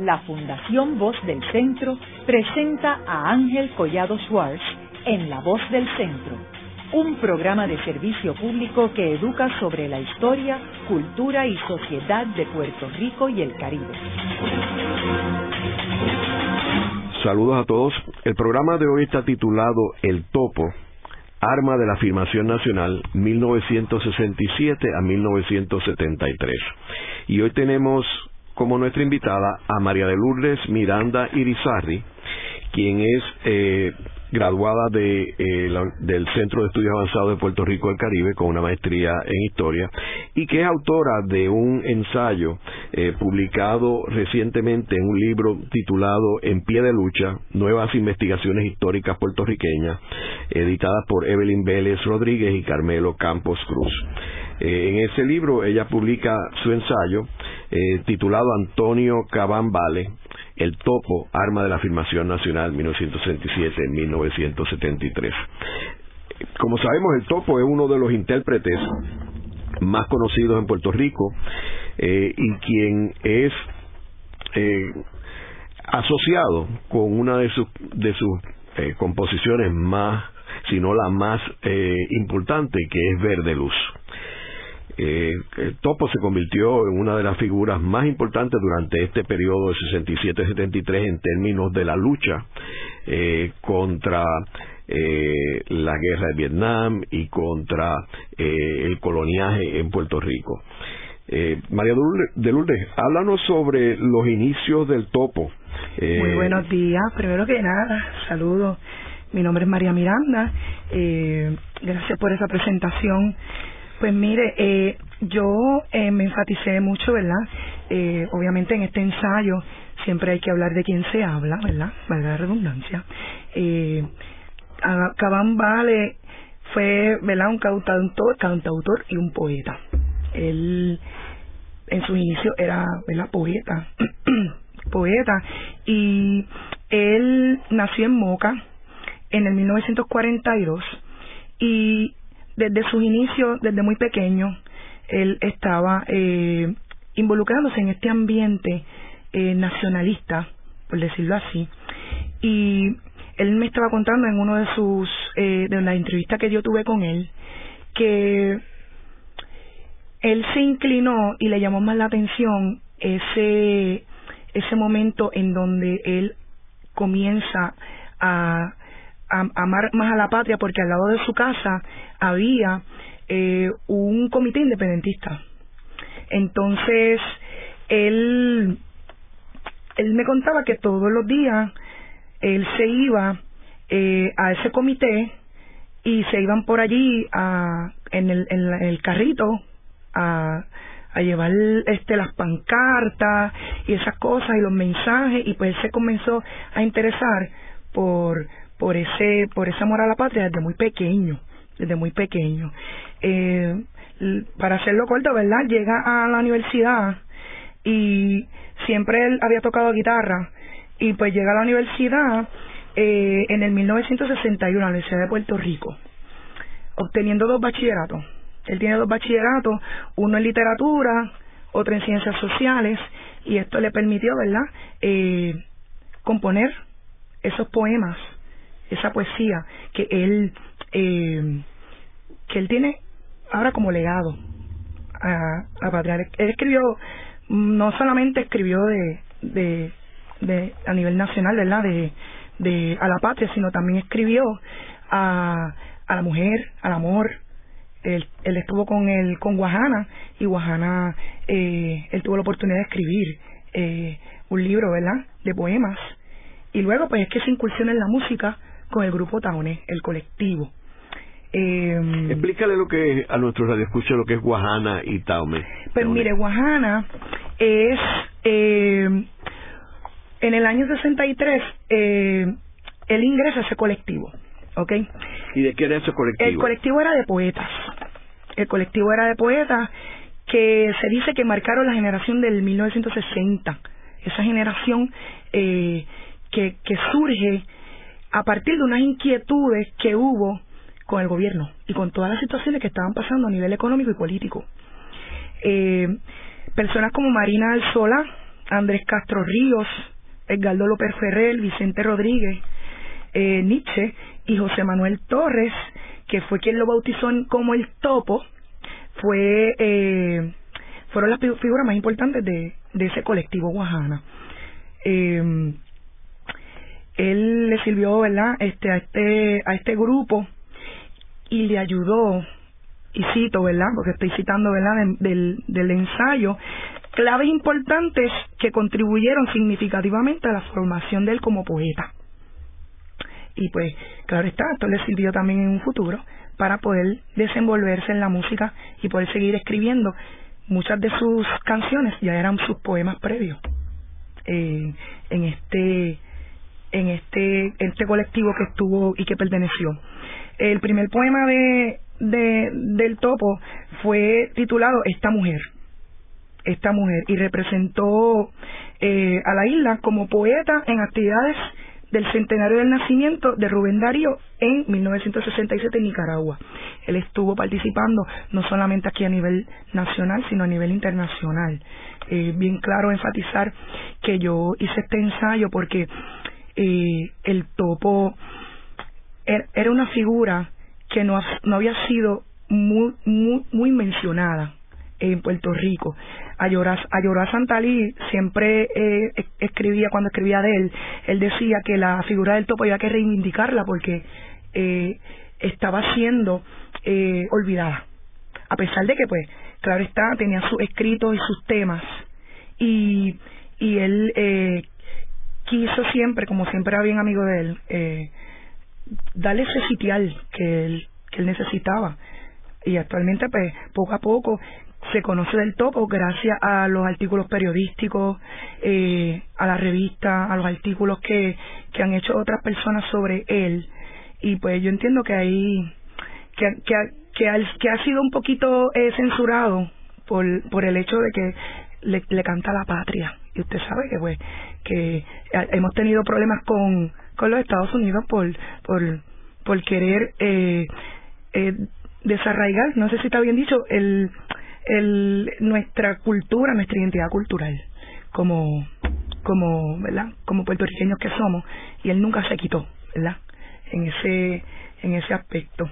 la Fundación Voz del Centro presenta a Ángel Collado Schwartz en La Voz del Centro, un programa de servicio público que educa sobre la historia, cultura y sociedad de Puerto Rico y el Caribe. Saludos a todos. El programa de hoy está titulado El Topo, Arma de la Afirmación Nacional 1967 a 1973. Y hoy tenemos como nuestra invitada a María de Lourdes Miranda Irizarri, quien es eh, graduada de, eh, del Centro de Estudios Avanzados de Puerto Rico del Caribe con una maestría en historia y que es autora de un ensayo eh, publicado recientemente en un libro titulado En pie de lucha, nuevas investigaciones históricas puertorriqueñas, editadas por Evelyn Vélez Rodríguez y Carmelo Campos Cruz. en ese libro ella publica su ensayo eh, titulado Antonio Cabán Vale, El Topo, Arma de la Afirmación Nacional 1967-1973. Como sabemos, el Topo es uno de los intérpretes más conocidos en Puerto Rico eh, y quien es eh, asociado con una de sus, de sus composiciones más, si no la más importante, que es Verde Luz. Eh, Topo se convirtió en una de las figuras más importantes durante este periodo de 67-73 en términos de la lucha eh, contra eh, la guerra de Vietnam y contra eh, el coloniaje en Puerto Rico. María de Lourdes, háblanos sobre los inicios del Topo. Muy buenos días. Primero que nada, saludos. Mi nombre es María Miranda. gracias por esa presentación. Pues mire, eh, yo eh, me enfaticé mucho, ¿verdad? Eh, obviamente en este ensayo siempre hay que hablar de quién se habla, ¿verdad? Valga la redundancia. Eh, Cabán Vale fue, ¿verdad? Un cantautor, cantautor y un poeta. Él en su inicio era, ¿verdad? Poeta, poeta. Y él nació en Moca en el 1942 y desde sus inicios, desde muy pequeño, él estaba eh, involucrándose en este ambiente eh, nacionalista, por decirlo así, y él me estaba contando en uno de sus eh, de las entrevistas que yo tuve con él que él se inclinó y le llamó más la atención ese ese momento en donde él comienza a amar más a la patria porque al lado de su casa había eh, un comité independentista. Entonces, él, él me contaba que todos los días él se iba eh, a ese comité y se iban por allí a, en, el, en, el carrito a, a llevar este las pancartas y esas cosas y los mensajes y pues él se comenzó a interesar por por ese por ese amor a la patria desde muy pequeño desde muy pequeño. Eh, para hacerlo corto verdad llega a la universidad y siempre él había tocado guitarra y pues llega a la universidad eh, en el 1961 a la Universidad de Puerto Rico obteniendo dos bachilleratos. Él tiene dos bachilleratos uno en literatura otro en ciencias sociales y esto le permitió verdad eh, componer esos poemas esa poesía que él eh, que él tiene ahora como legado a, a Patria. Él escribió, no solamente escribió de, de, a nivel nacional, ¿verdad? De, de a la patria, sino también escribió a, a la mujer, al amor. Él, él estuvo con él con Guajana y Guajana eh, él tuvo la oportunidad de escribir eh, un libro, ¿verdad? De poemas. Y luego pues es que se incursiona en la música con el grupo Taone, el colectivo. Eh, Explícale lo que a nuestros radioescuchos lo que es Guajana y Taume. Pues mire, Guajana es eh, en el año 63 eh, él ingresa a ese colectivo, ¿ok? ¿Y de qué era ese colectivo? El colectivo era de poetas. El colectivo era de poetas que se dice que marcaron la generación del 1960. Esa generación eh, que, que surge a partir de unas inquietudes que hubo con el gobierno y con todas las situaciones que estaban pasando a nivel económico y político. Eh, personas como Marina Alzola, Andrés Castro Ríos, Edgardo López Ferrer, Vicente Rodríguez, eh, Nietzsche y José Manuel Torres, que fue quien lo bautizó como el topo, fue eh, fueron las figuras más importantes de, ese colectivo Guajana. Eh, él le sirvió, ¿verdad? Este a este a este grupo y le ayudó y cito, ¿verdad? Porque estoy citando, ¿verdad? del, del ensayo claves importantes que contribuyeron significativamente a la formación de él como poeta. Y pues, claro está, esto le sirvió también en un futuro para poder desenvolverse en la música y poder seguir escribiendo. Muchas de sus canciones ya eran sus poemas previos eh, en este en este este colectivo que estuvo y que perteneció. El primer poema de, de del topo fue titulado Esta mujer esta mujer y representó eh, a la isla como poeta en actividades del centenario del nacimiento de Rubén Darío en 1967 en Nicaragua. Él estuvo participando no solamente aquí a nivel nacional, sino a nivel internacional. Eh, bien claro enfatizar que yo hice este ensayo porque el topo er, era una figura que no, no había sido muy, muy, muy mencionada en Puerto Rico. Ayorá, Santalí siempre eh, escribía, cuando escribía de él, él decía que la figura del topo había que reivindicarla porque eh, estaba siendo eh, olvidada. A pesar de que, pues, claro está, tenía sus escritos y sus temas. Y, y él eh, quiso siempre, como siempre era bien amigo de él, eh, darle ese sitial que él, que él necesitaba y actualmente pues poco a poco se conoce del topo gracias a los artículos periodísticos, eh, a la revista, a los artículos que, que han hecho otras personas sobre él. Y pues yo entiendo que ahí, que, que, que, que ha sido un poquito eh, censurado por, por el hecho de que le, le canta la patria. Y usted sabe que pues que hemos tenido problemas con, con los Estados Unidos por, por, por querer eh, eh, desarraigar, no sé si está bien dicho, el el, nuestra cultura, nuestra identidad cultural, como, como, ¿verdad? Como puertorriqueños que somos, y él nunca se quitó, ¿verdad? En ese, en ese aspecto.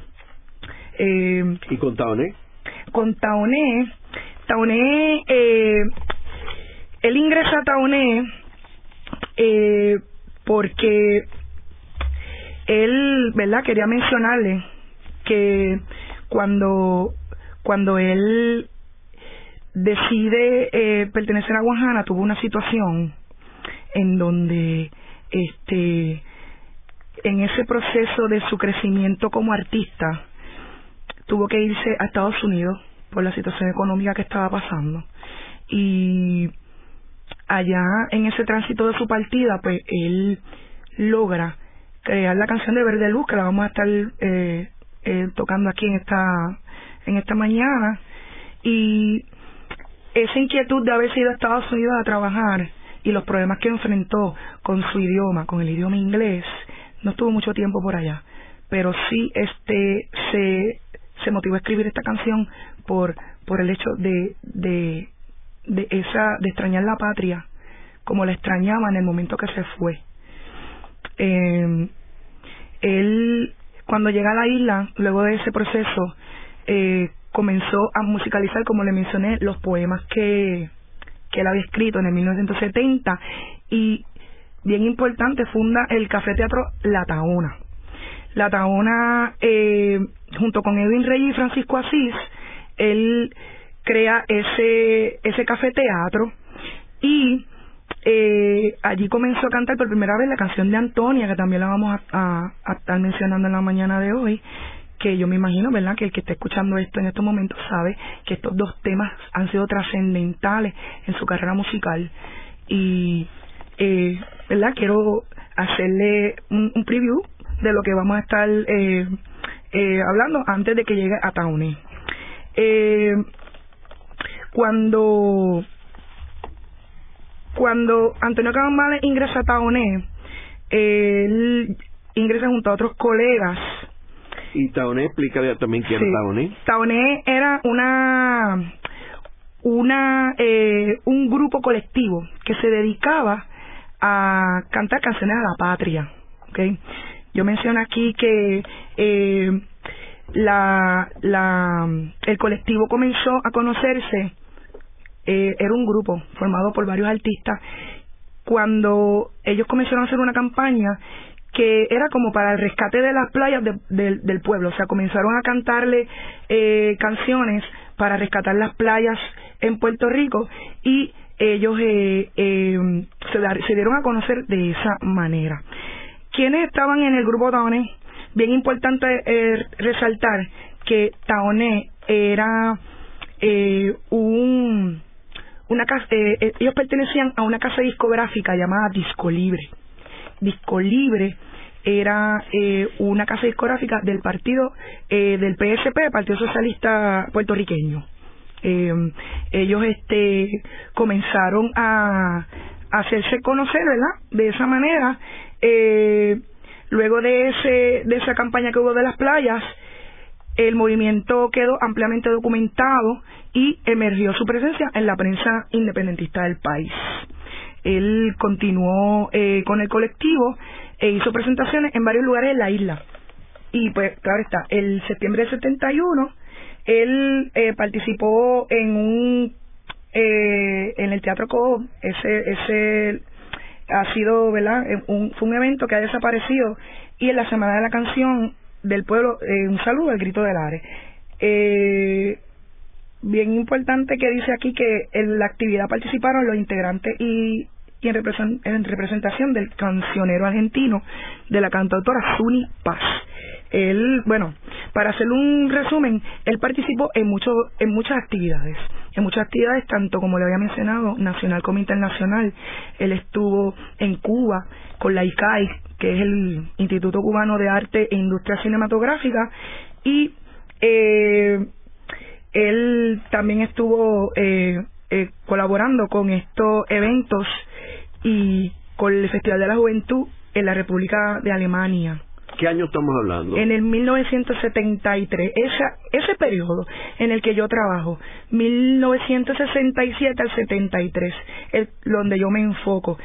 Eh, ¿Y con Taoné? Con Taoné, Taoné, eh, él ingresa a Taoné eh, porque él, ¿verdad? Quería mencionarle que cuando cuando él decide eh, pertenecer a Guajana tuvo una situación en donde este en ese proceso de su crecimiento como artista tuvo que irse a Estados Unidos por la situación económica que estaba pasando y allá en ese tránsito de su partida pues él logra crear la canción de Verde Luz que la vamos a estar eh, eh, tocando aquí en esta en esta mañana. Y esa inquietud de haber ido a Estados Unidos a trabajar y los problemas que enfrentó con su idioma, con el idioma inglés, no estuvo mucho tiempo por allá, pero sí este se se motivó a escribir esta canción por por el hecho de de de esa de extrañar la patria como la extrañaba en el momento que se fue. Eh, él cuando llega a la isla, luego de ese proceso, eh, comenzó a musicalizar, como le mencioné, los poemas que, que él había escrito en el 1970 y bien importante funda el Café Teatro La Taona. La Taona, eh, junto con Edwin Rey y Francisco Asís, él crea ese, ese café teatro y eh, allí comenzó a cantar por primera vez la canción de Antonia, que también la vamos a, estar mencionando en la mañana de hoy, que yo me imagino, ¿verdad?, que el que está escuchando esto en estos momentos sabe que estos dos temas han sido trascendentales en su carrera musical. Y, eh, ¿verdad?, quiero hacerle un, preview de lo que vamos a estar eh, eh, hablando antes de que llegue a Taune. Cuando cuando Antonio Cabambales ingresa a Taoné, él ingresa junto a otros colegas y Taoné, explícale también quién es Taoné. Taoné era una una eh, un grupo colectivo que se dedicaba a cantar canciones a la patria. ¿okay? Yo menciono aquí que eh, la, la, el colectivo comenzó a conocerse, eh, era un grupo formado por varios artistas, cuando ellos comenzaron a hacer una campaña que era como para el rescate de las playas del pueblo, o sea, comenzaron a cantarle eh, canciones para rescatar las playas en Puerto Rico y ellos eh, eh, se, dieron a conocer de esa manera. ¿Quiénes estaban en el grupo Taoné? Bien importante eh, resaltar que Taoné era eh, un una casa, eh, ellos pertenecían a una casa discográfica llamada Disco Libre. Disco Libre era eh, una casa discográfica del partido eh, del PSP, Partido Socialista Puertorriqueño. Eh, ellos este comenzaron a, hacerse conocer, ¿verdad? De esa manera, eh, luego de ese de esa campaña que hubo de las playas, el movimiento quedó ampliamente documentado y emergió su presencia en la prensa independentista del país. Él continuó eh, con el colectivo e hizo presentaciones en varios lugares de la isla. Y pues, claro está, el septiembre del 71, él eh, participó en un, eh, en el Teatro Co, ese, ese ha sido, ¿verdad? Un, fue un evento que ha desaparecido y en la Semana de la Canción del Pueblo, eh, un saludo al Grito del Are. Eh, bien importante que dice aquí que en la actividad participaron los integrantes y, y en, representación del cancionero argentino de la cantautora Suni Paz. Él, bueno, para hacer un resumen, él participó en mucho, en muchas actividades, en muchas actividades tanto como le había mencionado, nacional como internacional. Él estuvo en Cuba con la ICAI, que es el Instituto Cubano de Arte e Industria Cinematográfica, y eh, él también estuvo eh, eh, colaborando con estos eventos y con el Festival de la Juventud en la República de Alemania. ¿Qué año estamos hablando? En el 1973, esa, ese periodo en el que yo trabajo, 1967 al 73, es donde yo me enfoco.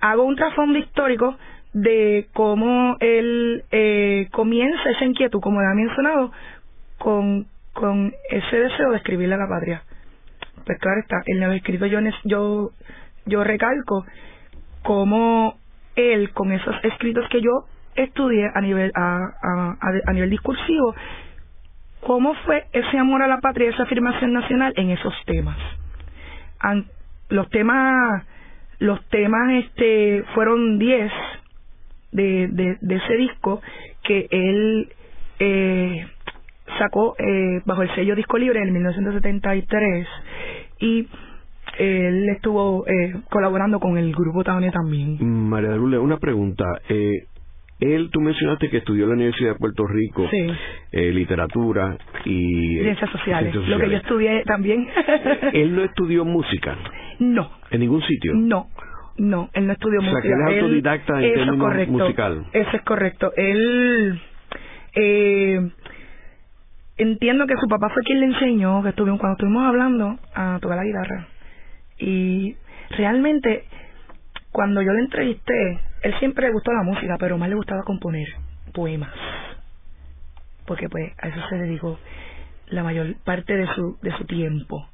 Hago un trasfondo histórico de cómo él eh, comienza esa inquietud, como le ha mencionado, con, con ese deseo de escribirle a la patria. Pues claro está, en lo escrito yo, yo, yo recalco cómo él, con esos escritos que yo estudié a nivel, a, a, a, nivel discursivo, cómo fue ese amor a la patria, esa afirmación nacional en esos temas. los temas, los temas este, fueron 10 de, de, ese disco que él eh, sacó eh, bajo el sello Disco Libre en 1973 y él estuvo eh, colaborando con el grupo Taone también. María de una pregunta. Eh, él, tú mencionaste que estudió en la Universidad de Puerto Rico eh, literatura y ciencias sociales, lo que yo estudié también. él no estudió música. No. En ningún sitio. No. No, él no estudió música. O sea, que él es autodidacta en términos correcto, musical. Eso es correcto. Él eh, entiendo que su papá fue quien le enseñó, que estuvimos, cuando estuvimos hablando, a tocar la guitarra. Y realmente, cuando yo le entrevisté, él siempre le gustó la música, pero más le gustaba componer poemas. Porque pues a eso se dedicó la mayor parte de su, de su tiempo.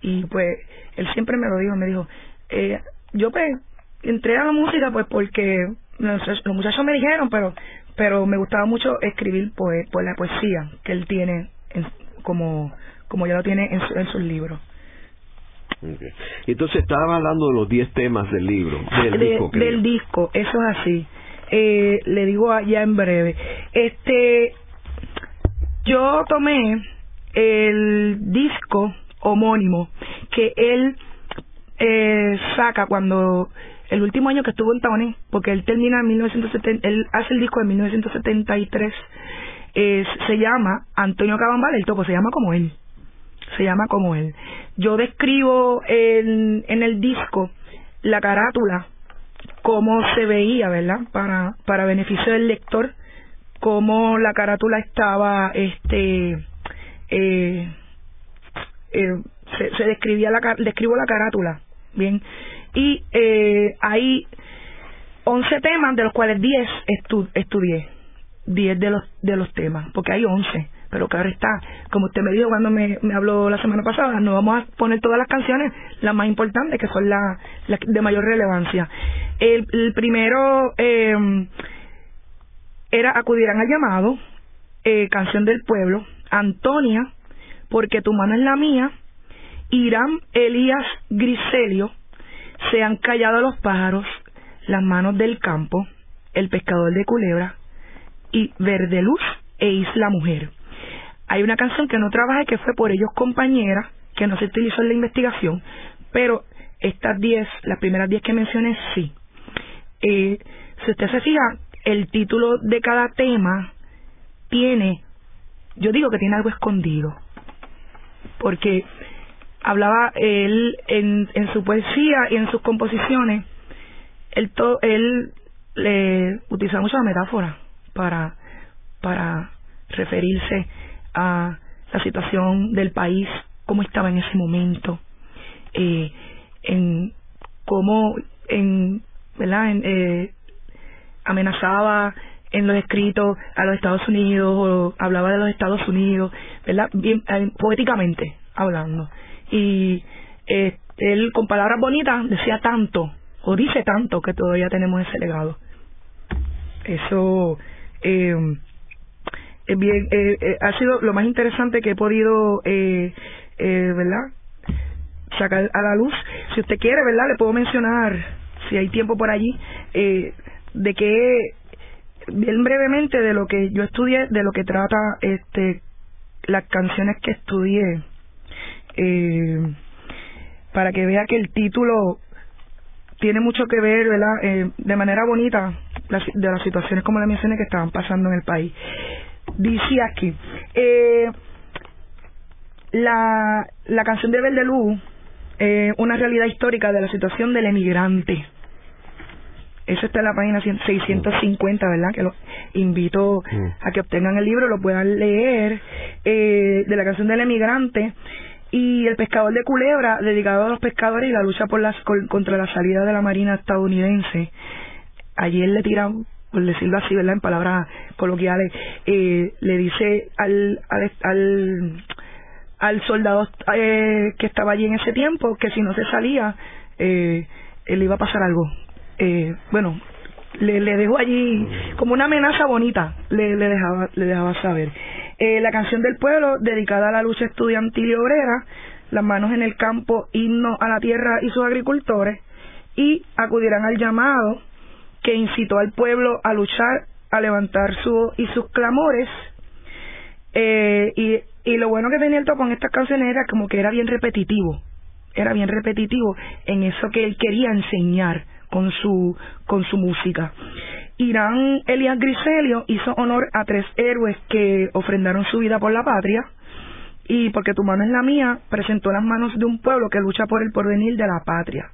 Y pues él siempre me lo dijo, me dijo, eh, yo pues entré a la música pues porque los, muchachos me dijeron, pero pero me gustaba mucho escribir pues la poesía que él tiene como como ya lo tiene en, en sus libros. Entonces estaba hablando de los 10 temas del libro, del disco. Del disco, eso es así. Eh, le digo ya en breve. Este, yo tomé el disco homónimo que él eh, saca cuando el último año que estuvo en Taoné, porque él termina en 1970, él hace el disco en 1973, eh, se llama Antonio Cabambal, el topo se llama como él se llama como él. Yo describo en, en el disco la carátula, cómo se veía, ¿verdad? Para, para beneficio del lector, cómo la carátula estaba, este, eh, eh, se, describía la, describo la carátula, bien, y eh, hay 11 temas, de los cuales 10 estudié, 10 de los, de los temas, porque hay 11 pero claro está, como usted me dijo cuando me, habló la semana pasada, no vamos a poner todas las canciones, las más importantes, que son las de mayor relevancia. El, primero eh, era Acudirán al llamado, eh, Canción del Pueblo, Antonia, Porque tu mano es la mía, Irán Elías Griselio, Se han callado los pájaros, Las manos del campo, El pescador de culebra y Verde Luz e Isla Mujer. Hay una canción que no trabajé que fue por ellos compañera, que no se utilizó en la investigación, pero estas 10, las primeras 10 que mencioné, sí. Eh, si usted se fija, el título de cada tema tiene, yo digo que tiene algo escondido, porque hablaba él en, en su poesía y en sus composiciones, él, to, él le utilizaba mucho la metáfora para, para referirse a la situación del país, cómo estaba en ese momento, eh, en cómo en, ¿verdad? En, eh, amenazaba en los escritos a los Estados Unidos o hablaba de los Estados Unidos, ¿verdad? Eh, poéticamente hablando. Y eh, él con palabras bonitas decía tanto, o dice tanto, que todavía tenemos ese legado. Eso eh, bien, eh, eh, ha sido lo más interesante que he podido, eh, eh, ¿verdad? Sacar a la luz. Si usted quiere, ¿verdad? Le puedo mencionar, si hay tiempo por allí, eh, de que, bien brevemente, de lo que yo estudié, de lo que trata este las canciones que estudié, eh, para que vea que el título tiene mucho que ver, ¿verdad? Eh, de manera bonita de las situaciones como la mencioné que estaban pasando en el país dice aquí, eh, la, la canción de Beldelú, eh, una realidad histórica de la situación del emigrante. Eso está en la página 650, ¿verdad? Que lo invito a que obtengan el libro, lo puedan leer, eh, de la canción del emigrante y El pescador de culebra, dedicado a los pescadores y la lucha por las, contra la salida de la Marina estadounidense. Ayer le tiran por decirlo así, ¿verdad? En palabras coloquiales, eh, le dice al, al, al, soldado eh, que estaba allí en ese tiempo que si no se salía, eh, le iba a pasar algo. Eh, bueno, le, le dejó allí como una amenaza bonita, le, dejaba, le dejaba saber. Eh, la canción del pueblo, dedicada a la lucha estudiantil y obrera, las manos en el campo, himno a la tierra y sus agricultores, y acudirán al llamado que incitó al pueblo a luchar, a levantar su y sus clamores. Eh, y, y lo bueno que tenía el con estas canciones era como que era bien repetitivo, era bien repetitivo en eso que él quería enseñar con su, con su música. Irán Elias Griselio hizo honor a tres héroes que ofrendaron su vida por la patria y porque tu mano es la mía, presentó las manos de un pueblo que lucha por el porvenir de la patria.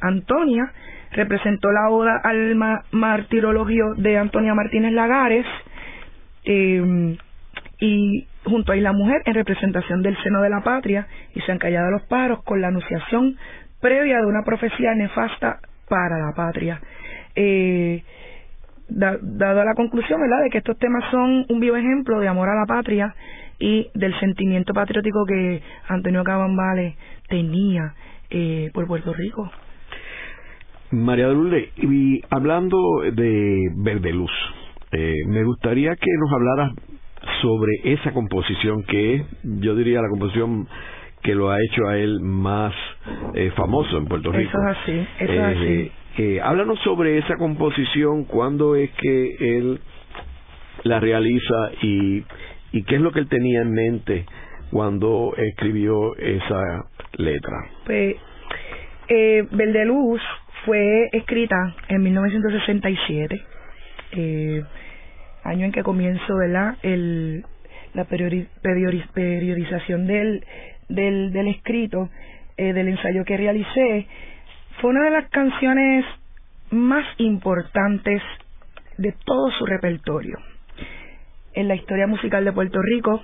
Antonia representó la oda al martirologio de Antonia Martínez Lagares eh, y junto a la Mujer en representación del seno de la patria y se han callado los paros con la anunciación previa de una profecía nefasta para la patria. Eh, dado la conclusión ¿verdad? de que estos temas son un vivo ejemplo de amor a la patria y del sentimiento patriótico que Antonio Cabambale tenía eh, por Puerto Rico. María Lourdes, y hablando de Verde Luz, eh, me gustaría que nos hablaras sobre esa composición que es, yo diría, la composición que lo ha hecho a él más eh, famoso en Puerto Rico. Eso es así, eso es así. Eh, háblanos sobre esa composición, cuándo es que él la realiza y, y qué es lo que él tenía en mente cuando escribió esa letra. Pues, eh, Verde Luz fue escrita en 1967, eh, año en que comienzo ¿verdad? El, la periodización del, del, del escrito, eh, del ensayo que realicé. Fue una de las canciones más importantes de todo su repertorio. En la historia musical de Puerto Rico,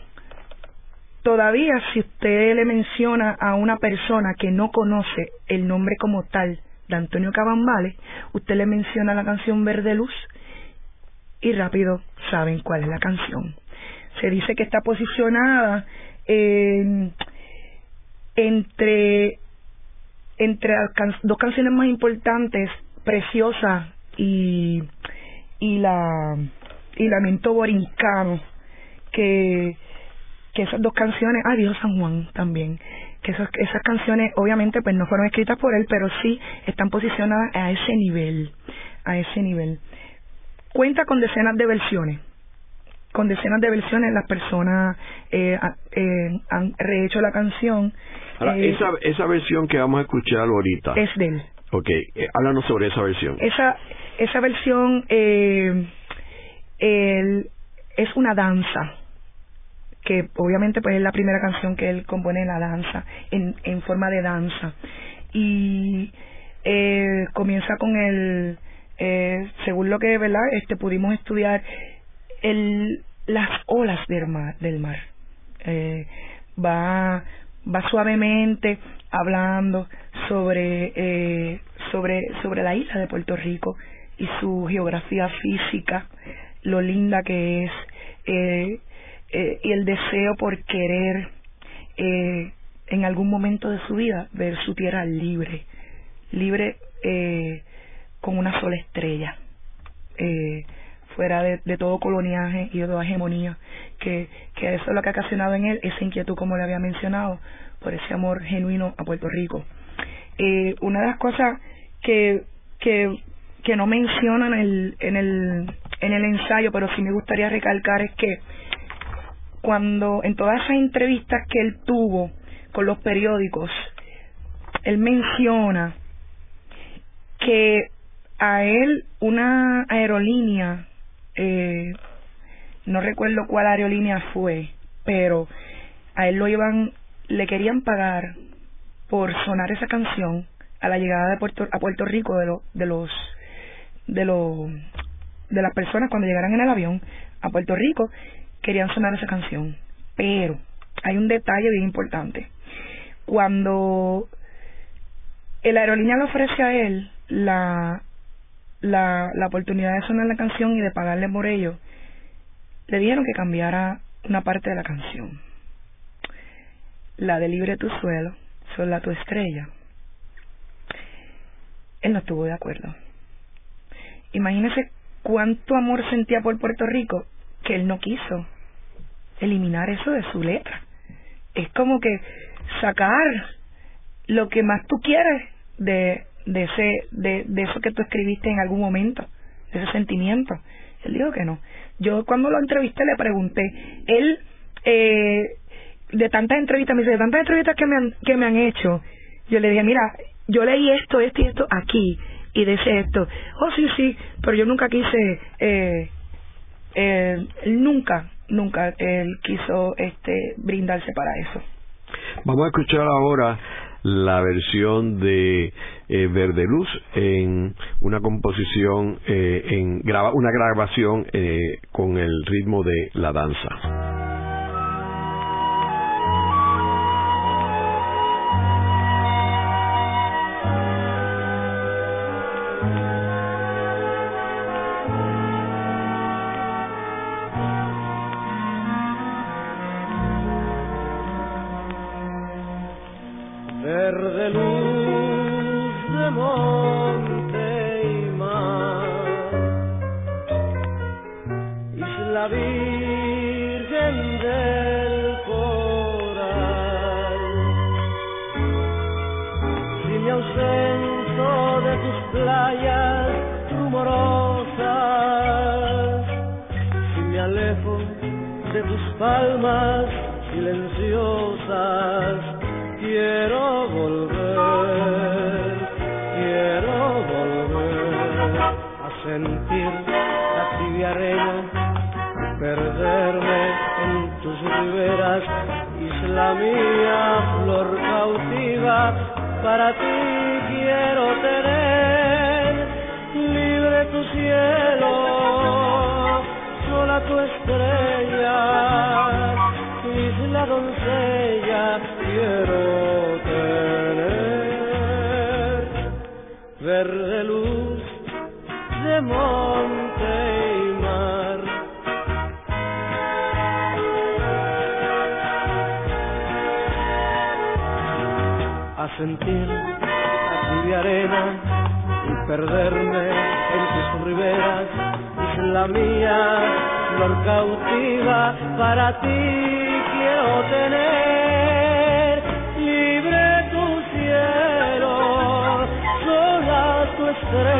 todavía si usted le menciona a una persona que no conoce el nombre como tal de Antonio Cabambale, usted le menciona la canción Verde Luz y rápido saben cuál es la canción. Se dice que está posicionada entre entre las dos canciones más importantes, Preciosa y y la y Lamento Borincano, que que esas dos canciones, ah, Dios San Juan también, que esas, esas canciones obviamente pues no fueron escritas por él, pero sí están posicionadas a ese nivel, a ese nivel. Cuenta con decenas de versiones, con decenas de versiones las personas eh, eh, han rehecho la canción. Eh, esa, esa versión que vamos a escuchar ahorita. Es de él. Ok, háblanos sobre esa versión. Esa, esa versión eh, es una danza que obviamente pues es la primera canción que él compone en la danza, en, en forma de danza. Y eh, comienza con el, eh, según lo que verdad este pudimos estudiar, el, las olas del mar. Del mar. Eh, va, va suavemente hablando sobre, eh, sobre, sobre la isla de Puerto Rico y su geografía física, lo linda que es, eh, eh, y el deseo por querer eh, en algún momento de su vida ver su tierra libre, libre eh, con una sola estrella, eh, fuera de, de, todo coloniaje y de toda hegemonía, que, que eso es lo que ha ocasionado en él esa inquietud, como le había mencionado, por ese amor genuino a Puerto Rico. Eh, una de las cosas que, que, que no mencionan en el, en, el, en el ensayo, pero sí me gustaría recalcar es que cuando en todas esas entrevistas que él tuvo con los periódicos, él menciona que a él una aerolínea, eh, no recuerdo cuál aerolínea fue, pero a él lo iban, le querían pagar por sonar esa canción a la llegada de Puerto, a Puerto Rico de, lo, de los de los de las personas cuando llegaran en el avión a Puerto Rico querían sonar esa canción. Pero hay un detalle bien importante. Cuando la aerolínea le ofrece a él la, la, la oportunidad de sonar la canción y de pagarle por ello, le dijeron que cambiara una parte de la canción. La de Libre tu suelo, sola tu estrella. Él no estuvo de acuerdo. Imagínese cuánto amor sentía por Puerto Rico que él no quiso eliminar eso de su letra. Es como que sacar lo que más tú quieres de, de, ese, de, de eso que tú escribiste en algún momento, de ese sentimiento. Él dijo que no. Yo cuando lo entrevisté le pregunté, él, eh, de tantas entrevistas, me dice, de tantas entrevistas que me han, que me han hecho, yo le dije, mira, yo leí esto, esto y esto aquí, y dice esto, oh sí, sí, pero yo nunca quise, eh, eh, nunca, nunca él quiso este brindarse para eso. Vamos a escuchar ahora la versión de eh, Verde Luz en una composición, eh, en graba, una grabación eh, con el ritmo de la danza. La mía flor cautiva para ti quiero tener. Libre tu cielo sola tu estrella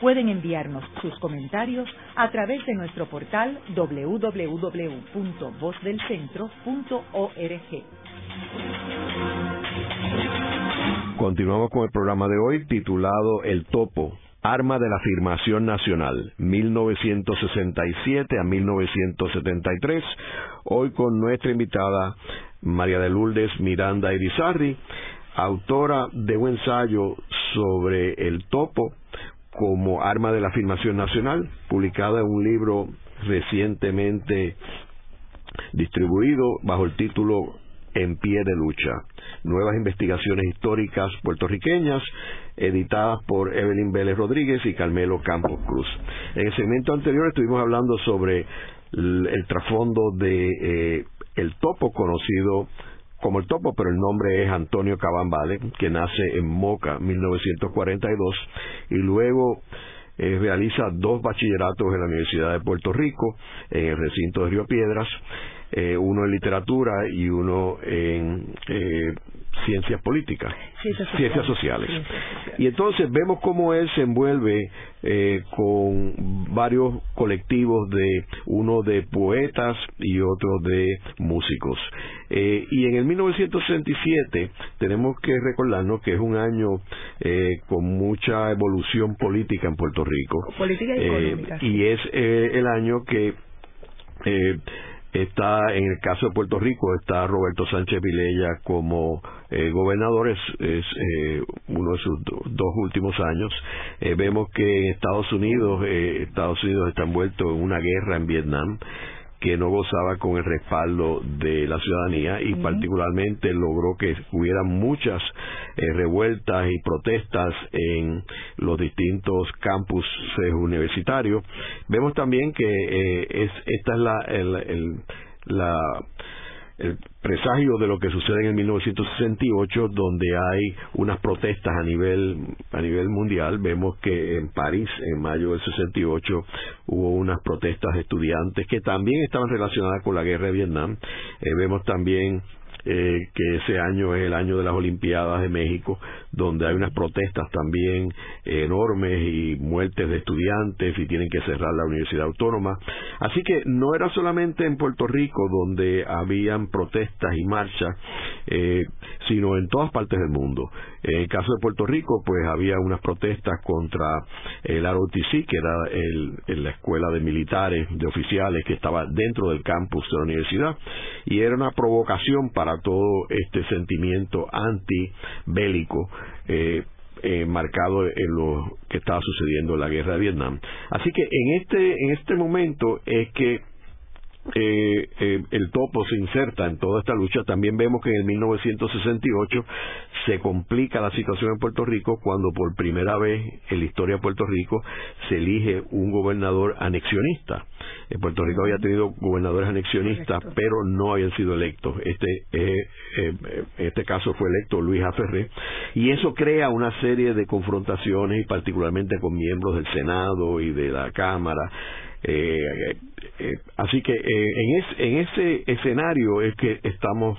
Pueden enviarnos sus comentarios a través de nuestro portal www.vozdelcentro.org. Continuamos con el programa de hoy titulado El Topo, Arma de la Afirmación Nacional, 1967 a 1973. Hoy con nuestra invitada María de Lourdes Miranda Irizarri, autora de un ensayo sobre el topo como arma de la afirmación nacional, publicada en un libro recientemente distribuido bajo el título En pie de lucha. Nuevas investigaciones históricas puertorriqueñas, editadas por Evelyn Vélez Rodríguez y Carmelo Campos Cruz. En el segmento anterior estuvimos hablando sobre el, trasfondo de eh, el topo conocido como el topo, pero el nombre es Antonio Cabambale, que nace en Moca, 1942, y luego eh, realiza dos bachilleratos en la Universidad de Puerto Rico, en el recinto de Río Piedras, eh, uno en literatura y uno en eh, ciencias políticas, Ciencias ciencias sociales. sociales. Ciencias sociales. Y entonces vemos cómo él se envuelve eh, con varios colectivos de uno de poetas y otro de músicos. Eh, y en el 1967 tenemos que recordarnos que es un año eh, con mucha evolución política en Puerto Rico. Política y Eh, económica. y es eh, el año que eh, está en el caso de Puerto Rico está Roberto Sánchez Vilella como eh, gobernador. Es, es, eh, uno de sus do- dos últimos años. Eh, vemos que en Estados Unidos eh, Estados Unidos está envuelto en una guerra en Vietnam que no gozaba con el respaldo de la ciudadanía y particularmente logró que hubiera muchas eh, revueltas y protestas en los distintos campus eh, universitarios. Vemos también que eh, es esta es la, el, el- la el presagio de lo que sucede en el 1968 donde hay unas protestas a nivel a nivel mundial. Vemos que en París en mayo del 68 hubo unas protestas de estudiantes que también estaban relacionadas con la guerra de Vietnam. Eh, vemos también eh, que ese año es el año de las Olimpiadas de México, donde hay unas protestas también enormes y muertes de estudiantes y tienen que cerrar la Universidad Autónoma. Así que no era solamente en Puerto Rico donde habían protestas y marchas, eh, sino en todas partes del mundo. En el caso de Puerto Rico, pues había unas protestas contra el ROTC, que era el- la escuela de militares, de oficiales, que estaba dentro del campus de la universidad, y era una provocación para todo este sentimiento antibélico. Eh, eh, marcado en lo que estaba sucediendo en la guerra de Vietnam. Así que en este en este momento es que eh, eh, el topo se inserta en toda esta lucha. También vemos que en el 1968 se complica la situación en Puerto Rico cuando por primera vez en la historia de Puerto Rico se elige un gobernador anexionista. Eh, Puerto Rico había tenido gobernadores anexionistas, pero no habían sido electos. Este, eh, eh, este caso fue electo Luis Aferré, y eso crea una serie de confrontaciones, y particularmente con miembros del Senado y de la Cámara. Así que en, en ese escenario es que estamos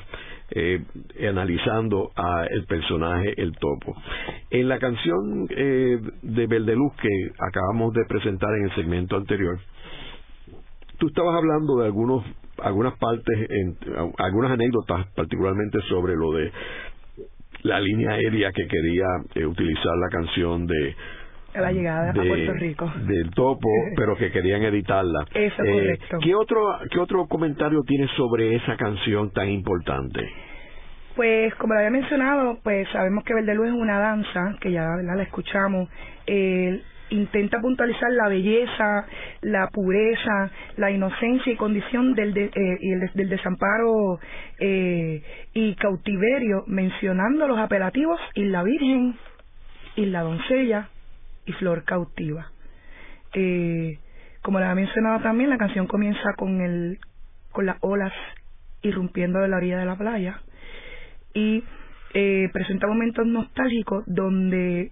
eh, analizando a el personaje El Topo. En la canción eh, de Beldeluz que acabamos de presentar en el segmento anterior, tú estabas hablando de algunos algunas partes, en, algunas anécdotas, particularmente sobre lo de la línea aérea que quería eh, utilizar la canción de la llegada a Puerto Rico del topo, pero que querían editarla. Eso eh, correcto. ¿qué otro qué otro comentario tienes sobre esa canción tan importante? Pues como lo había mencionado, pues sabemos que Verdelú es una danza, que ya la escuchamos, eh, intenta puntualizar la belleza, la pureza, la inocencia y condición del, eh, del desamparo eh, y cautiverio, mencionando los apelativos y la Virgen, y la doncella y flor cautiva. como le había mencionado también, la canción comienza con, el, con las olas irrumpiendo de la orilla de la playa y eh, presenta momentos nostálgicos donde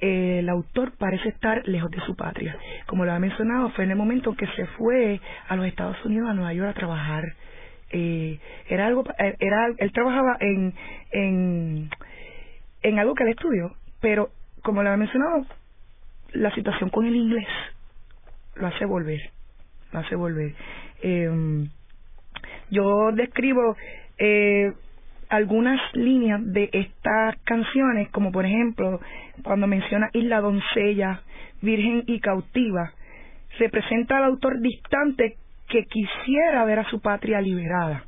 eh, el autor parece estar lejos de su patria. Como lo ha mencionado, fue en el momento en que se fue a los Estados Unidos, a Nueva York, a trabajar. Eh, era algo, eh, era, él trabajaba en, en, en algo que él estudió, pero como lo ha mencionado, la situación con el inglés lo hace volver, lo hace volver. Eh, yo describo eh, algunas líneas de estas canciones, como por ejemplo cuando menciona Isla Doncella, Virgen y Cautiva, representa al autor distante que quisiera ver a su patria liberada.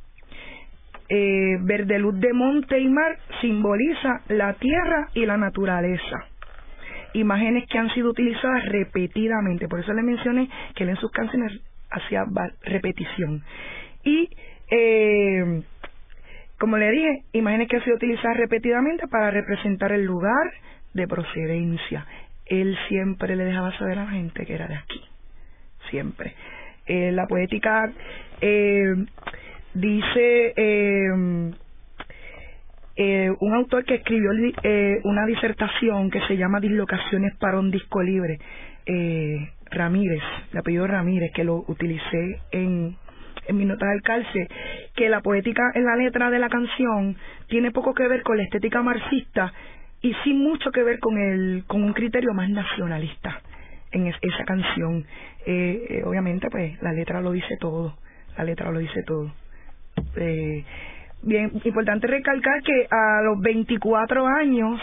Eh, verde luz de monte y mar simboliza la tierra y la naturaleza. Imágenes que han sido utilizadas repetidamente, por eso le mencioné que él en sus canciones hacía repetición. Y eh, como le dije, imágenes que ha sido utilizada repetidamente para representar el lugar de procedencia. Él siempre le dejaba saber a la gente que era de aquí, siempre. Eh, la poética eh, dice eh, un autor que escribió eh, una disertación que se llama Dislocaciones para un disco libre, eh, Ramírez, el apellido Ramírez, que lo utilicé en en mi nota del calce, que la poética en la letra de la canción tiene poco que ver con la estética marxista y sí mucho que ver con el con un criterio más nacionalista en esa canción. Eh, eh, obviamente, pues la letra lo dice todo, la letra lo dice todo. Eh, bien, importante recalcar que a los 24 años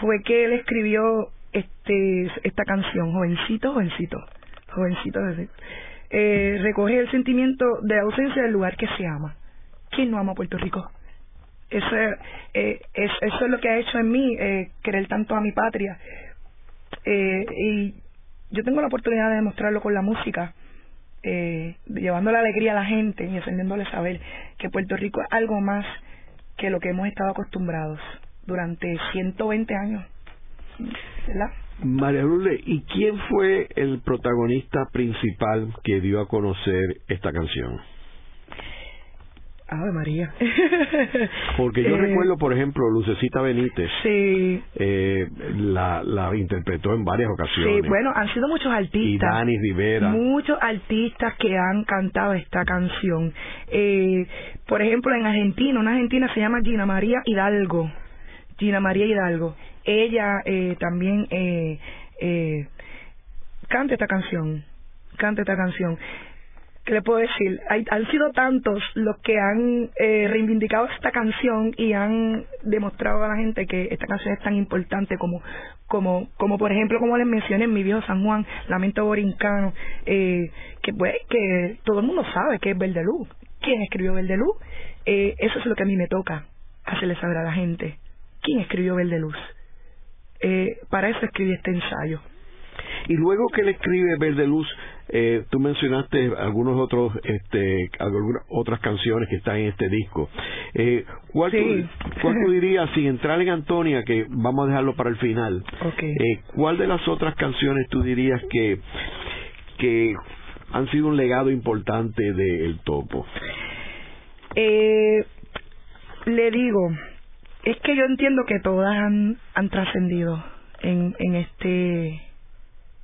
fue que él escribió este esta canción, jovencito, jovencito, jovencito eh, recoge el sentimiento de ausencia del lugar que se ama. ¿Quién no ama Puerto Rico? Eso, eh, es, eso es lo que ha hecho en mí, eh, querer tanto a mi patria. Eh, y yo tengo la oportunidad de demostrarlo con la música, eh, llevando la alegría a la gente y encendiéndole saber que Puerto Rico es algo más que lo que hemos estado acostumbrados durante 120 años. ¿Verdad? María Lourdes, ¿y quién fue el protagonista principal que dio a conocer esta canción? Ave María. Porque yo eh, recuerdo, por ejemplo, Lucecita Benítez. Sí. Eh, la, la interpretó en varias ocasiones. Sí, bueno, han sido muchos artistas. Y Dani Rivera. Muchos artistas que han cantado esta canción. Eh, por ejemplo, en Argentina, una argentina se llama Gina María Hidalgo. Gina María Hidalgo ella eh, también eh, eh, canta esta canción, canta esta canción. ¿Qué le puedo decir? Hay, han sido tantos los que han eh, reivindicado esta canción y han demostrado a la gente que esta canción es tan importante como, como, como por ejemplo, como les mencioné en mi viejo San Juan, Lamento Borincano, eh, que pues, que todo el mundo sabe que es Verdelú. ¿Quién escribió Verdelú? Eh, eso es lo que a mí me toca, hacerle saber a la gente. ¿Quién escribió Verdeluz? eh, para eso escribí este ensayo. Y luego que él escribe Verde Luz, eh, tú mencionaste algunos otros, este, algunas otras canciones que están en este disco. Eh, ¿cuál, tú, dirías, sin entrar en Antonia, que vamos a dejarlo para el final, okay. eh, cuál de las otras canciones tú dirías que, que han sido un legado importante del Topo? Eh, le digo, es que yo entiendo que todas han, han trascendido en, en este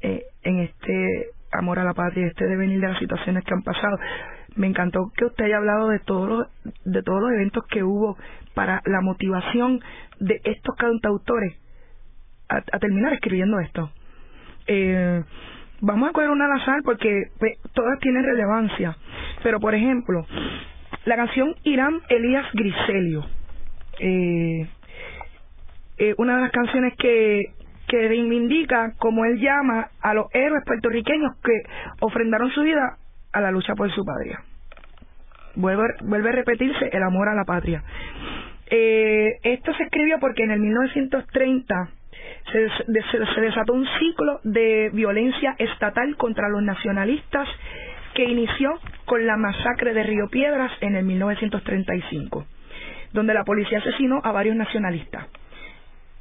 eh, en este amor a la patria, este devenir de las situaciones que han pasado. Me encantó que usted haya hablado de todos los, de todos los eventos que hubo para la motivación de estos cantautores a, terminar escribiendo esto. Eh, vamos a coger una al azar porque pues, todas tienen relevancia. Pero, por ejemplo, la canción Irán Elías Griselio. Eh, eh, una de las canciones que, que reivindica, como él llama, a los héroes puertorriqueños que ofrendaron su vida a la lucha por su patria. Vuelve, a repetirse el amor a la patria. Eh, esto se escribió porque en el 1930 se, se, se desató un ciclo de violencia estatal contra los nacionalistas que inició con la masacre de Río Piedras en el 1935, donde la policía asesinó a varios nacionalistas.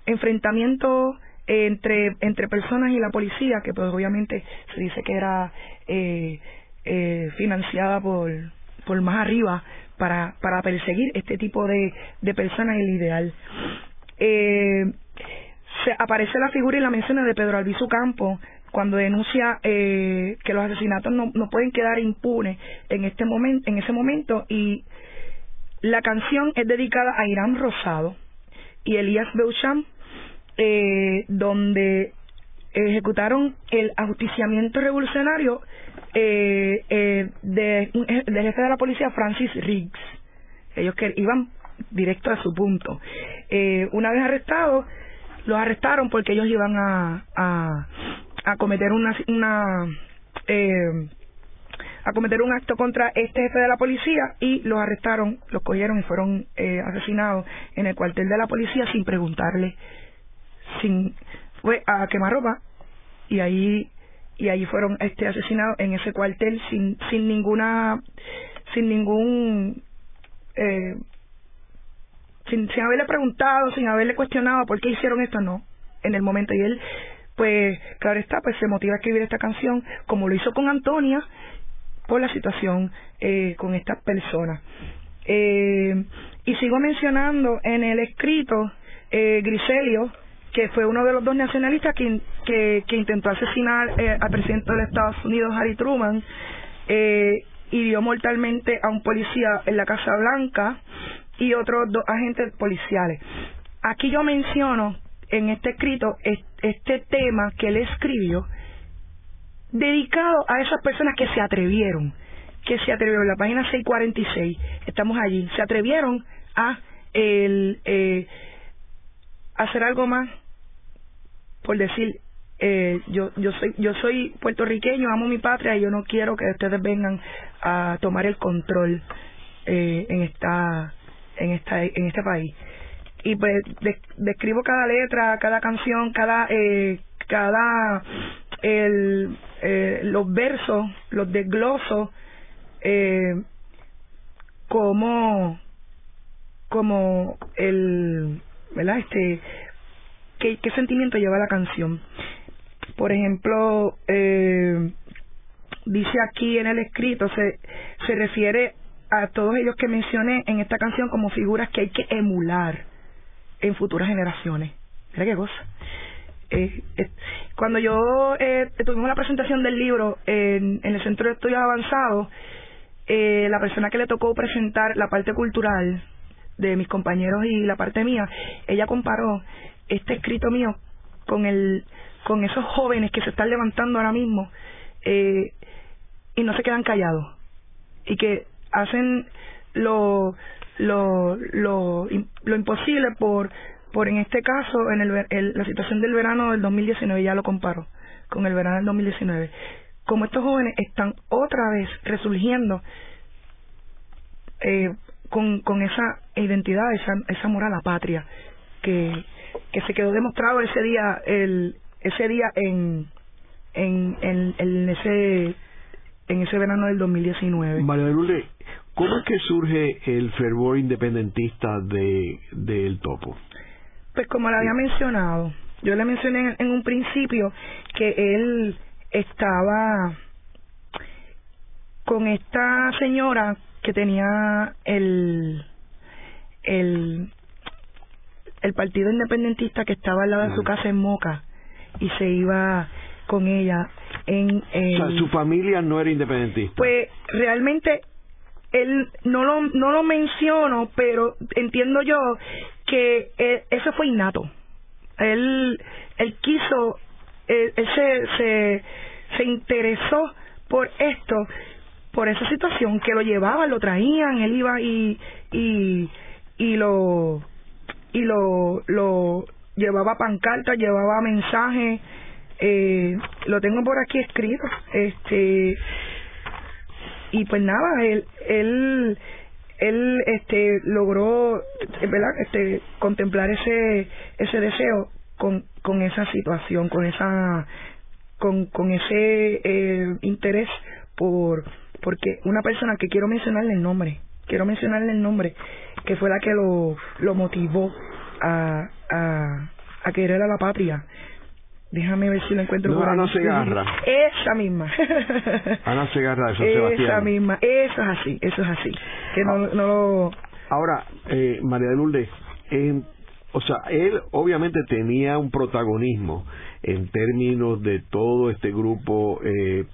Enfrentamiento entre entre personas y la policía, que pues obviamente se dice que era eh, eh, financiada por por más arriba para para perseguir este tipo de de personas el ideal. Eh, se aparece la figura y la menciona de Pedro Albizu Campo cuando denuncia eh, que los asesinatos no, no pueden quedar impunes en este momento en ese momento y la canción es dedicada a Irán Rosado y Elías Beauchamp eh, donde ejecutaron el ajusticiamiento revolucionario eh, eh, de, del jefe de la policía Francis Riggs. Ellos que iban directo a su punto. Eh, una vez arrestados los arrestaron porque ellos iban a, a, a cometer una, una eh, a cometer un acto contra este jefe de la policía y los arrestaron, los cogieron y fueron eh, asesinados en el cuartel de la policía sin preguntarle, sin fue a quemarropa y ahí y ahí fueron este asesinados en ese cuartel sin sin ninguna sin ningún eh, sin, sin haberle preguntado, sin haberle cuestionado por qué hicieron esto, no, en el momento. Y él, pues, claro está, pues se motiva a escribir esta canción, como lo hizo con Antonia, por la situación eh, con estas personas. Eh, y sigo mencionando en el escrito eh, Griselio, que fue uno de los dos nacionalistas que, que, intentó asesinar eh, al presidente de Estados Unidos, Harry Truman, eh, hirió mortalmente a un policía en la Casa Blanca y otros dos agentes policiales. Aquí yo menciono en este escrito este tema que él escribió dedicado a esas personas que se atrevieron, que se atrevieron, la página 646, estamos allí, se atrevieron a el, eh, hacer algo más, por decir, eh, yo yo soy yo soy puertorriqueño, amo mi patria y yo no quiero que ustedes vengan a tomar el control eh, en esta en esta en este país. Y pues describo cada letra cada canción cada eh, cada el eh, los versos los desglosos eh, como como el verdad este qué, sentimiento lleva la canción por ejemplo eh, dice aquí en el escrito se se refiere a todos ellos que mencioné en esta canción como figuras que hay que emular en futuras generaciones. Mira qué cosa. Eh, eh, cuando yo eh, tuvimos la presentación del libro en, en el Centro de Estudios Avanzados, eh, la persona que le tocó presentar la parte cultural de mis compañeros y la parte mía, ella comparó este escrito mío con el con esos jóvenes que se están levantando ahora mismo eh, y no se quedan callados. Y que hacen lo lo lo, lo imposible por por en este caso en el, el, la situación del verano del 2019 ya lo comparo con el verano del 2019 como estos jóvenes están otra vez resurgiendo eh, con, con esa identidad esa esa amor a la patria que que se quedó demostrado ese día el ese día en en, en, en ese en ese verano del 2019. María Lourdes, ¿cómo es que surge el fervor independentista de del Topo? Pues como le había mencionado, yo le mencioné en, en un principio que él estaba con esta señora que tenía el el el partido independentista que estaba al lado de su casa en Moca y se iba con ella en el, o sea, su familia no era independentista. Pues realmente él no lo no lo menciono, pero entiendo yo que él, eso fue innato. Él él quiso él, él se, se se interesó por esto, por esa situación que lo llevaban, lo traían, él iba y y y lo y lo lo llevaba pancarta, llevaba mensajes, eh, lo tengo por aquí escrito, este y pues nada, él él él este logró verdad este contemplar ese ese deseo con con esa situación con esa con con ese eh, interés por porque una persona que quiero mencionarle el nombre quiero mencionarle el nombre que fue la que lo lo motivó a a a querer a la patria Déjame ver si lo encuentro no, por Ana. Segarra. Esa misma. Ana Segarra de San Esa Sebastián. misma. Eso es así, eso es así. Que no, Ah. no lo... Ahora, eh, María de Lourdes, en- o sea, él obviamente tenía un protagonismo en términos de todo este grupo, eh,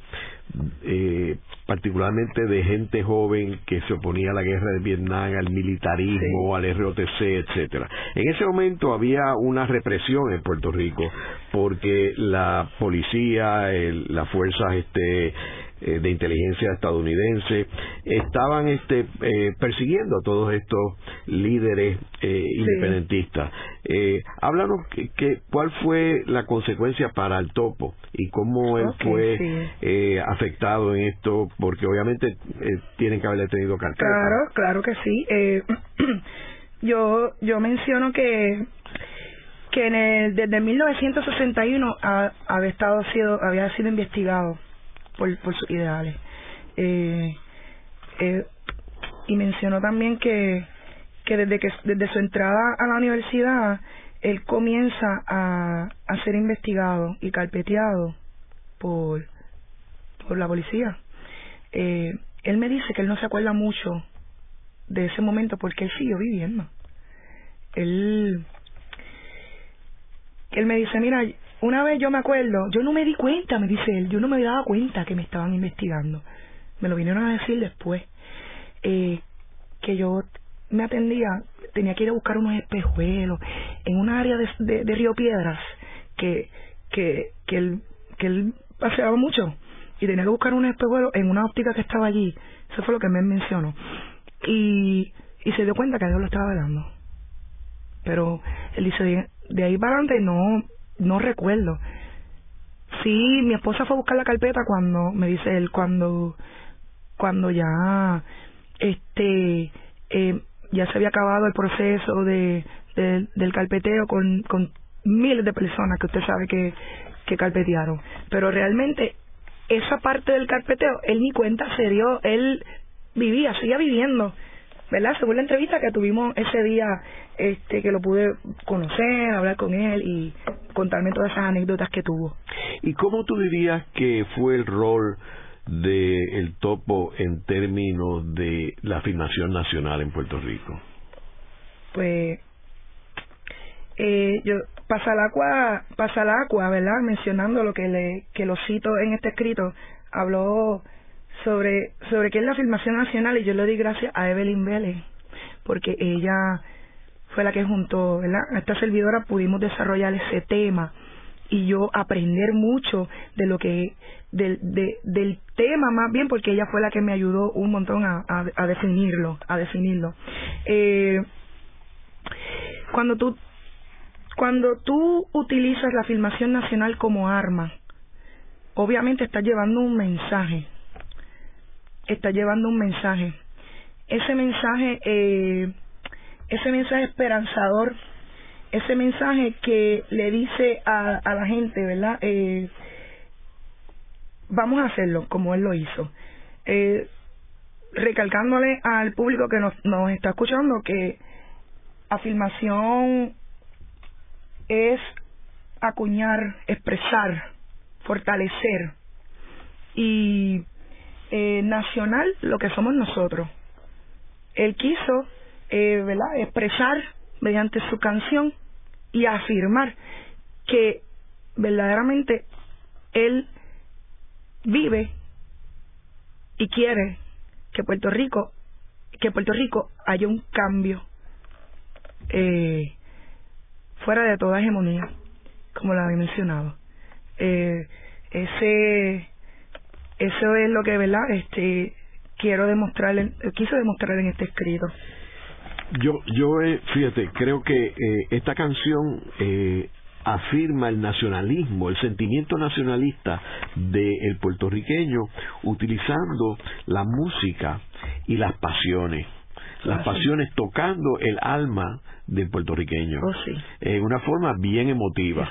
eh, particularmente de gente joven que se oponía a la guerra de Vietnam, al militarismo, al ROTC, etcétera. En ese momento había una represión en Puerto Rico porque la policía, el- las fuerzas este, eh, de inteligencia estadounidense estaban este eh, persiguiendo a todos estos líderes eh, independentistas. Eh, háblanos que, que- cuál fue la consecuencia para el topo y cómo él fue sí. eh, afectado en esto, porque obviamente eh, tienen que haberle tenido carpeta. Claro, claro que sí. Eh, yo yo menciono que que en el, desde 1961 ha- había estado sido había sido investigado por por sus ideales eh, eh, y mencionó también que que desde que desde su entrada a la universidad él comienza a, a ser investigado y carpeteado por por la policía eh, él me dice que él no se acuerda mucho de ese momento porque él siguió viviendo. Él, él me dice, mira, una vez yo me acuerdo, yo no me di cuenta, me dice él, yo no me daba cuenta que me estaban investigando. Me lo vinieron a decir después, eh, que yo me atendía, tenía que ir a buscar unos espejuelos en un área de, de, Río Piedras que, que, que él, que él paseaba mucho y tenía que buscar un espejuelo en una óptica que estaba allí. Eso fue lo que me mencionó. Y, y se dio cuenta que Dios lo estaba velando. Pero él dice, de ahí para adelante no, no recuerdo. Sí, mi esposa fue a buscar la carpeta cuando, me dice él, cuando, cuando ya, este, eh, ya se había acabado el proceso de, de- del carpeteo con, con miles de personas que usted sabe que, que carpetearon. Pero realmente esa parte del carpeteo, él ni cuenta se dio, él vivía, seguía viviendo, ¿verdad? Según la entrevista que tuvimos ese día, este, que lo pude conocer, hablar con él y contarme todas esas anécdotas que tuvo. ¿Y cómo tú dirías que fue el rol de el topo en términos de la afirmación nacional en Puerto Rico? Pues, eh, yo, Pasalacua, Pasalacua, ¿verdad? Mencionando lo que le, que lo cito en este escrito, habló sobre, sobre qué es la afirmación nacional y yo le di gracias a Evelyn Vélez, porque ella fue la que junto, ¿verdad? A esta servidora pudimos desarrollar ese tema y yo aprender mucho de lo que del, de, del tema más bien porque ella fue la que me ayudó un montón a, a, definirlo a definirlo eh, cuando tú cuando tú utilizas la afirmación nacional como arma obviamente estás llevando un mensaje estás llevando un mensaje ese mensaje eh, ese mensaje esperanzador ese mensaje que le dice a, a la gente, ¿verdad? Eh, vamos a hacerlo como él lo hizo. Eh, recalcándole al público que nos, nos está escuchando que afirmación es acuñar, expresar, fortalecer y eh, nacional lo que somos nosotros. Él quiso, eh, expresar mediante su canción y afirmar que verdaderamente él vive y quiere que Puerto Rico que Puerto Rico haya un cambio eh, fuera de toda hegemonía como lo había mencionado ese eso es lo que verdad este quiero demostrar quiso demostrar en este escrito. Yo yo eh, fíjate creo que eh, esta canción eh, afirma el nacionalismo, el sentimiento nacionalista del puertorriqueño utilizando la música y las pasiones las pasiones tocando el alma del puertorriqueño. Oh, en una forma bien emotiva.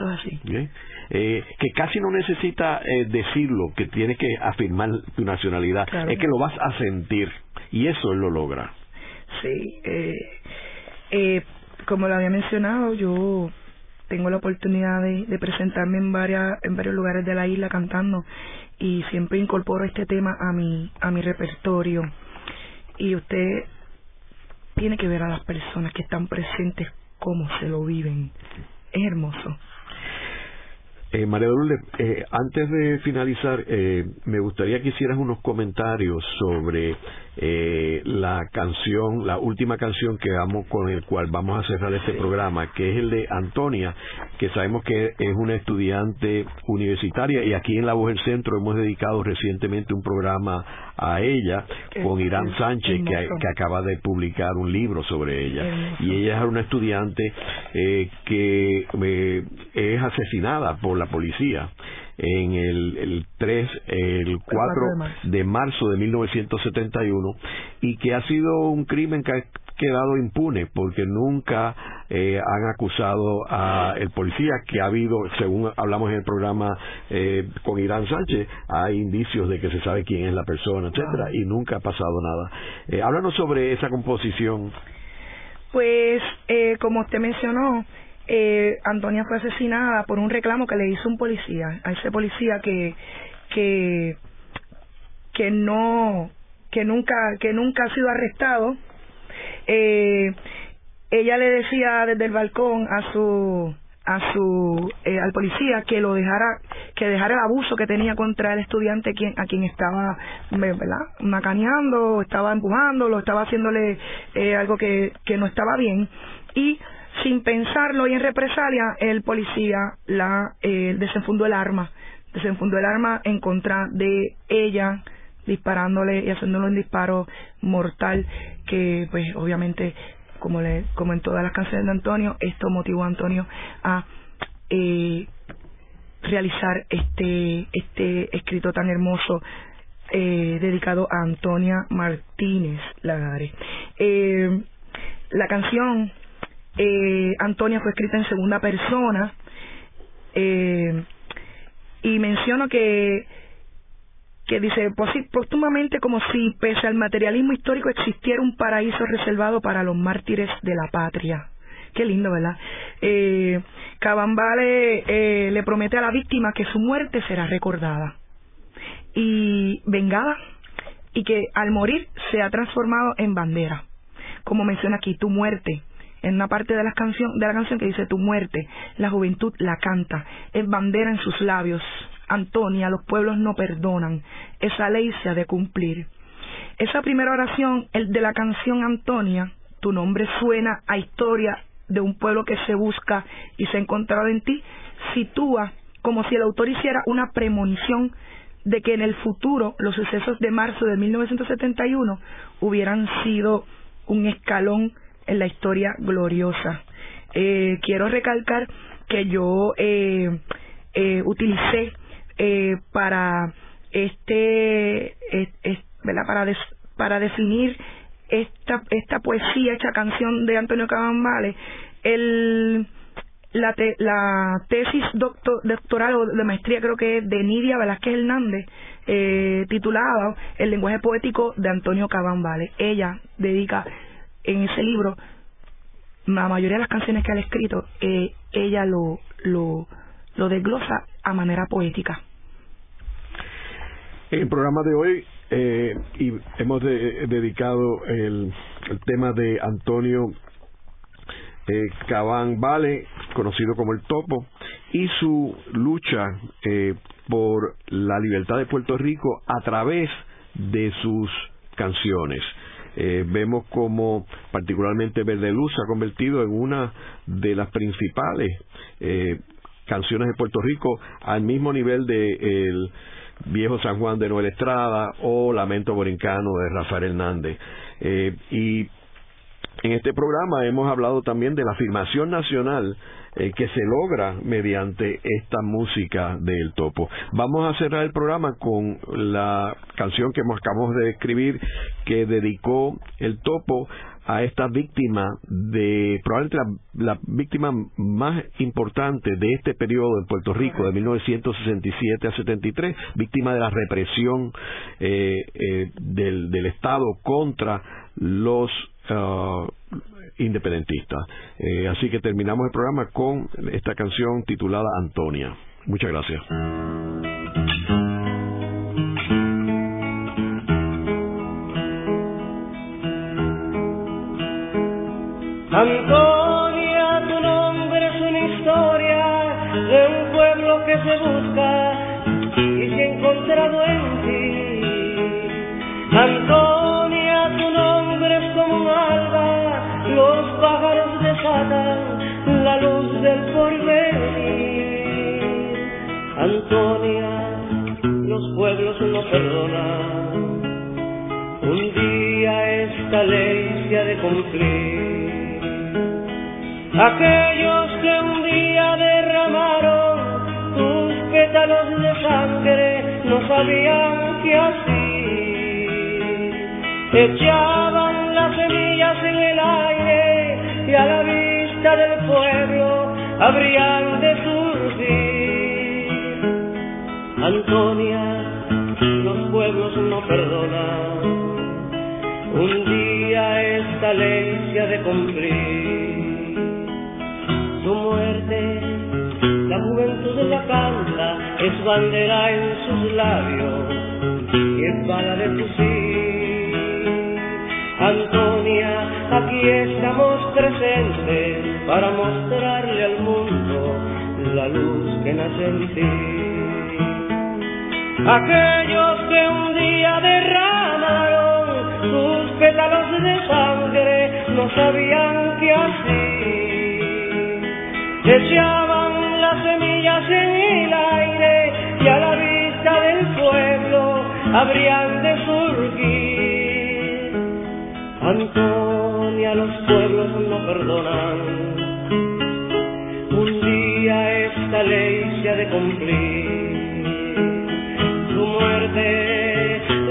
Eh, que casi no necesita eh, decirlo que tiene que afirmar tu nacionalidad. Es que lo vas a sentir. Y eso él lo logra. Sí eh, eh, como lo había mencionado yo tengo la oportunidad de, presentarme en varias en varios lugares de la isla cantando y siempre incorporo este tema a mi a mi repertorio. Y usted tiene que ver a las personas que están presentes cómo se lo viven. Es hermoso. Eh, María Lourdes, eh, antes de finalizar, eh, me gustaría que hicieras unos comentarios sobre eh, la canción, la última canción que vamos con el cual vamos a cerrar este programa, que es el de Antonia, que sabemos que es una estudiante universitaria y aquí en La Voz del Centro hemos dedicado recientemente un programa a ella con Irán Sánchez que, que, acaba de publicar un libro sobre ella. Y ella es una estudiante eh, que eh, es asesinada por la policía en el, el 3, el 4 de marzo de 1971 y que ha sido un crimen que ha quedado impune porque nunca eh, han acusado a el policía que ha habido, según hablamos en el programa eh, con Irán Sánchez, hay indicios de que se sabe quién es la persona, etcétera, y nunca ha pasado nada. Eh, háblanos sobre esa composición. Pues, eh, como usted mencionó, eh, Antonia fue asesinada por un reclamo que le hizo un policía, a ese policía que que que no que nunca que nunca ha sido arrestado. Eh, ella le decía desde el balcón a su a su eh, al policía que lo dejara que dejara el abuso que tenía contra el estudiante quien a quien estaba ¿verdad? macaneando estaba empujando lo estaba haciéndole eh, algo que que no estaba bien y sin pensarlo y en represalia, el policía la eh, desenfundó el arma, desenfundó el arma en contra de ella, disparándole y haciéndole un disparo mortal que pues obviamente como le como en todas las canciones de Antonio esto motivó a Antonio a eh, realizar este este escrito tan hermoso eh, dedicado a Antonia Martínez Lagares. Eh, la canción eh, Antonia fue escrita en segunda persona eh, y menciono que que dice póstumamente como si pese al materialismo histórico existiera un paraíso reservado para los mártires de la patria qué lindo verdad eh, Cabambale eh, le promete a la víctima que su muerte será recordada y vengada y que al morir se ha transformado en bandera. Como menciona aquí tu muerte en una parte de la canción de la canción que dice tu muerte la juventud la canta es bandera en sus labios. Antonia los pueblos no perdonan esa ley se ha de cumplir esa primera oración el de la canción Antonia tu nombre suena a historia de un pueblo que se busca y se ha encontrado en ti sitúa como si el autor hiciera una premonición de que en el futuro los sucesos de marzo de 1971 hubieran sido un escalón en la historia gloriosa. Eh, quiero recalcar que yo eh, eh, utilicé eh, para este. Para, para definir esta, esta poesía, esta canción de Antonio Cabambale, el, la, la tesis doctor, doctoral o de maestría creo que es de Nidia Velázquez Hernández, titulada El lenguaje poético de Antonio Cabambale. Ella dedica en ese libro, la mayoría de las canciones que ha escrito, eh, ella lo, lo, lo desglosa a manera poética. En el programa de hoy eh, y hemos dedicado el, tema de Antonio eh, Cabán Vale, conocido como el Topo, y su lucha eh, por la libertad de Puerto Rico a través de sus canciones. Eh, vemos como particularmente Verde Luz se ha convertido en una de las principales eh, canciones de Puerto Rico al mismo nivel de el Viejo San Juan de Noel Estrada o Lamento Borincano de Rafael Hernández. Eh, y en este programa hemos hablado también de la afirmación nacional eh, que se logra mediante esta música del topo. Vamos a cerrar el programa con la canción que acabamos de escribir que dedicó el topo a esta víctima de probablemente la, víctima más importante de este periodo en Puerto Rico de 1967 a 73 víctima de la represión eh, eh, del, del Estado contra los uh, independentista. Eh, así que terminamos el programa con esta canción titulada Antonia. Muchas gracias. Antonia, perdonan, un día esta ley se ha de cumplir. Aquellos que un día derramaron tus pétalos de sangre no sabían qué así echaban las semillas en el aire y a la vista del pueblo habrían de surgir. Antonia, pueblos no perdonan, un día esta ley se ha de cumplir. Su muerte, la juventud la canta, es bandera en sus labios y es bala de fusil. Antonia, aquí estamos presentes para mostrarle al mundo la luz que nace en ti. Aquellos que un día derramaron sus pétalos de sangre no sabían qué así. Echaban las semillas en el aire y a la vista del pueblo habrían de surgir Antonia, los pueblos no perdonan. Un día esta ley se ha de cumplir.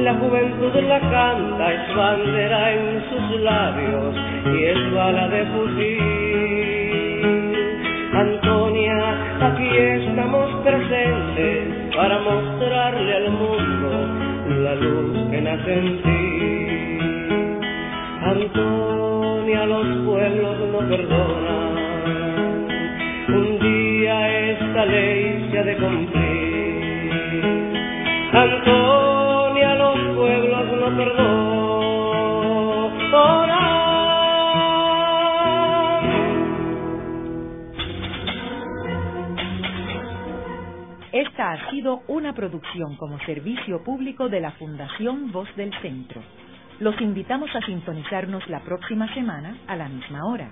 La juventud la canta, es bandera en sus labios y es bala de fusil. Antonia, aquí estamos presentes para mostrarle al mundo la luz que nace en ti. Antonia, los pueblos no perdonan. Un día esta ley se ha de cumplir. Antonia, los pueblos no perdonan. Esta ha sido una producción como servicio público de la Fundación Voz del Centro. Los invitamos a sintonizarnos la próxima semana a la misma hora.